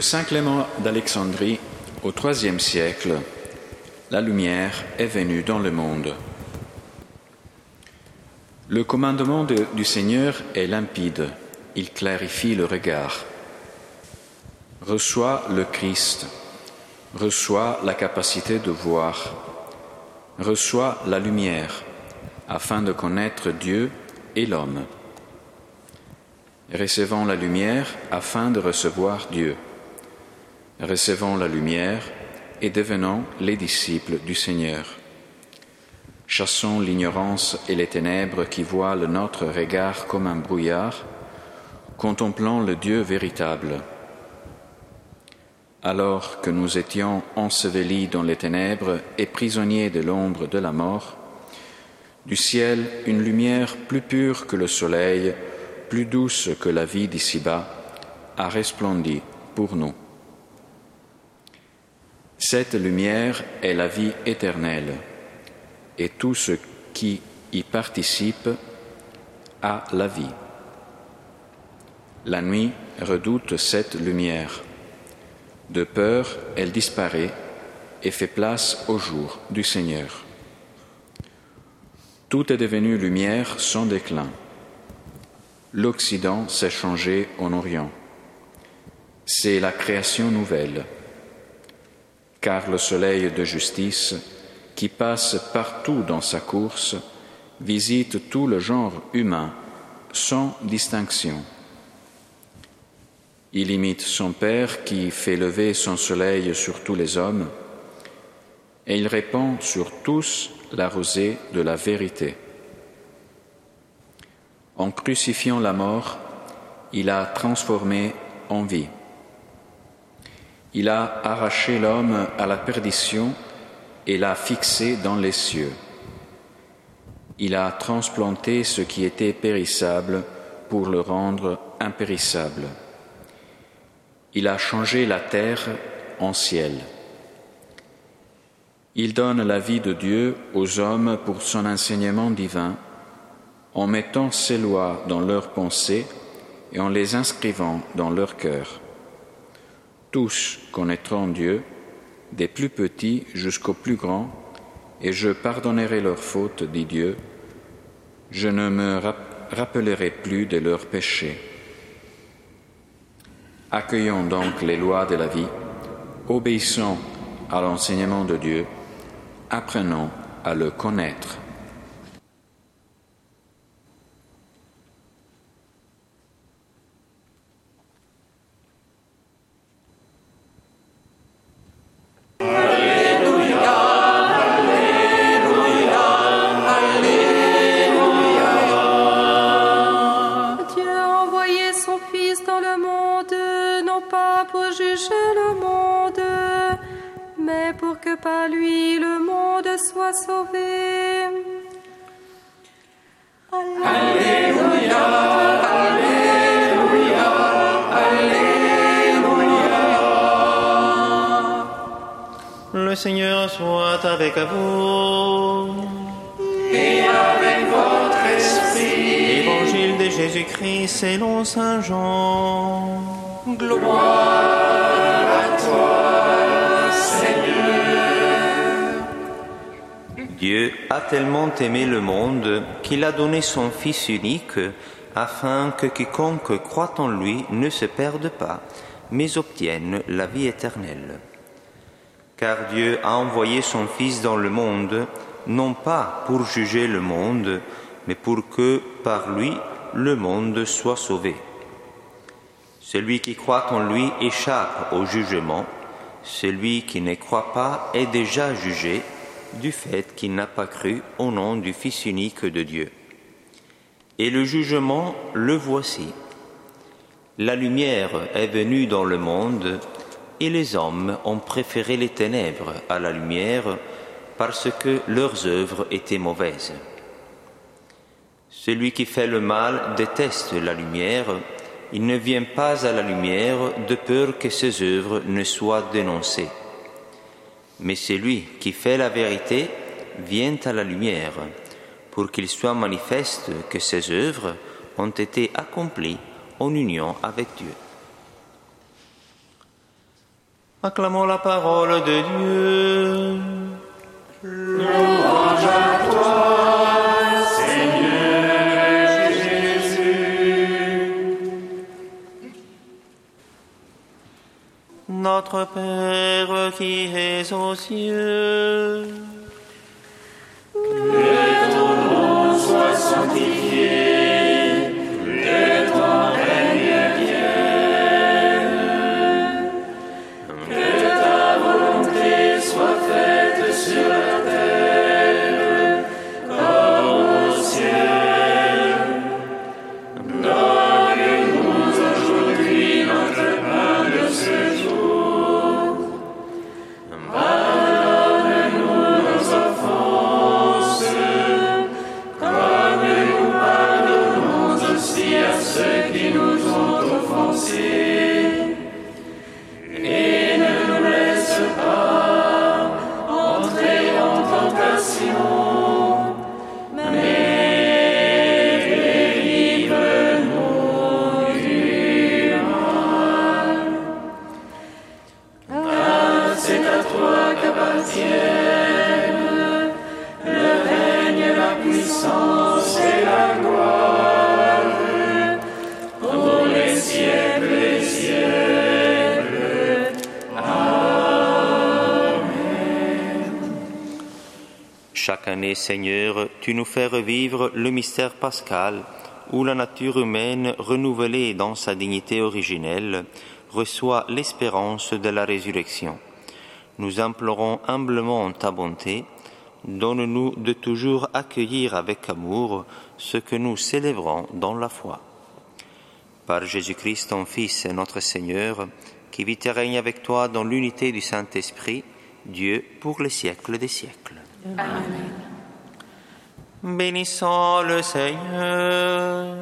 De Saint Clément d'Alexandrie au IIIe siècle, la lumière est venue dans le monde. Le commandement de- du Seigneur est limpide, il clarifie le regard. Reçois le Christ, reçois la capacité de voir, reçois la lumière afin de connaître Dieu et l'homme. Recevons la lumière afin de recevoir Dieu. Recevons la lumière et devenons les disciples du Seigneur. Chassons l'ignorance et les ténèbres qui voilent notre regard comme un brouillard, contemplons le Dieu véritable. Alors que nous étions ensevelis dans les ténèbres et prisonniers de l'ombre de la mort, du ciel une lumière plus pure que le soleil, plus douce que la vie d'ici-bas, a resplendi pour nous. Cette lumière est la vie éternelle, et tout ce qui y participe a la vie. La nuit redoute cette lumière. De peur, elle disparaît et fait place au jour du Seigneur. Tout est devenu lumière sans déclin. L'Occident s'est changé en Orient. C'est la création nouvelle, car le soleil de justice, qui passe partout dans sa course, visite tout le genre humain sans distinction. Il imite son Père qui fait lever son soleil sur tous les hommes, et il répand sur tous la rosée de la vérité. En crucifiant la mort, il a transformé en vie. Il a arraché l'homme à la perdition et l'a fixé dans les cieux. Il a transplanté ce qui était périssable pour le rendre impérissable. Il a changé la terre en ciel. Il donne la vie de Dieu aux hommes pour son enseignement divin, en mettant ses lois dans leurs pensées et en les inscrivant dans leur cœur. Tous connaîtront Dieu, des plus petits jusqu'aux plus grands, et je pardonnerai leurs fautes, dit Dieu. Je ne me rap- rappellerai plus de leurs péchés. Accueillons donc les lois de la vie, obéissons à l'enseignement de Dieu, apprenons à le connaître. Fils dans le monde, non pas pour juger le monde, mais pour que par lui le monde soit sauvé. Le Seigneur soit avec vous. De Jésus-Christ selon Saint Jean. Dieu a tellement aimé le monde qu'il a donné son Fils unique afin que quiconque croit en lui ne se perde pas, mais obtienne la vie éternelle. Car Dieu a envoyé son Fils dans le monde, non pas pour juger le monde, mais pour que par lui le monde soit sauvé. Celui qui croit en lui échappe au jugement, celui qui ne croit pas est déjà jugé du fait qu'il n'a pas cru au nom du Fils unique de Dieu. Et le jugement, le voici. La lumière est venue dans le monde, et les hommes ont préféré les ténèbres à la lumière parce que leurs œuvres étaient mauvaises. Celui qui fait le mal déteste la lumière, il ne vient pas à la lumière de peur que ses œuvres ne soient dénoncées. Mais celui qui fait la vérité vient à la lumière, pour qu'il soit manifeste que ses œuvres ont été accomplies en union avec Dieu. Acclamons la parole de Dieu. Notre Père qui es aux cieux. Que ton nom soit sanctifié, Seigneur, tu nous fais revivre le mystère pascal où la nature humaine, renouvelée dans sa dignité originelle, reçoit l'espérance de la résurrection. Nous implorons humblement ta bonté. Donne-nous de toujours accueillir avec amour ce que nous célébrons dans la foi. Par Jésus-Christ, ton Fils et notre Seigneur, qui vit et règne avec toi dans l'unité du Saint-Esprit, Dieu pour les siècles des siècles. Bénissons le Seigneur.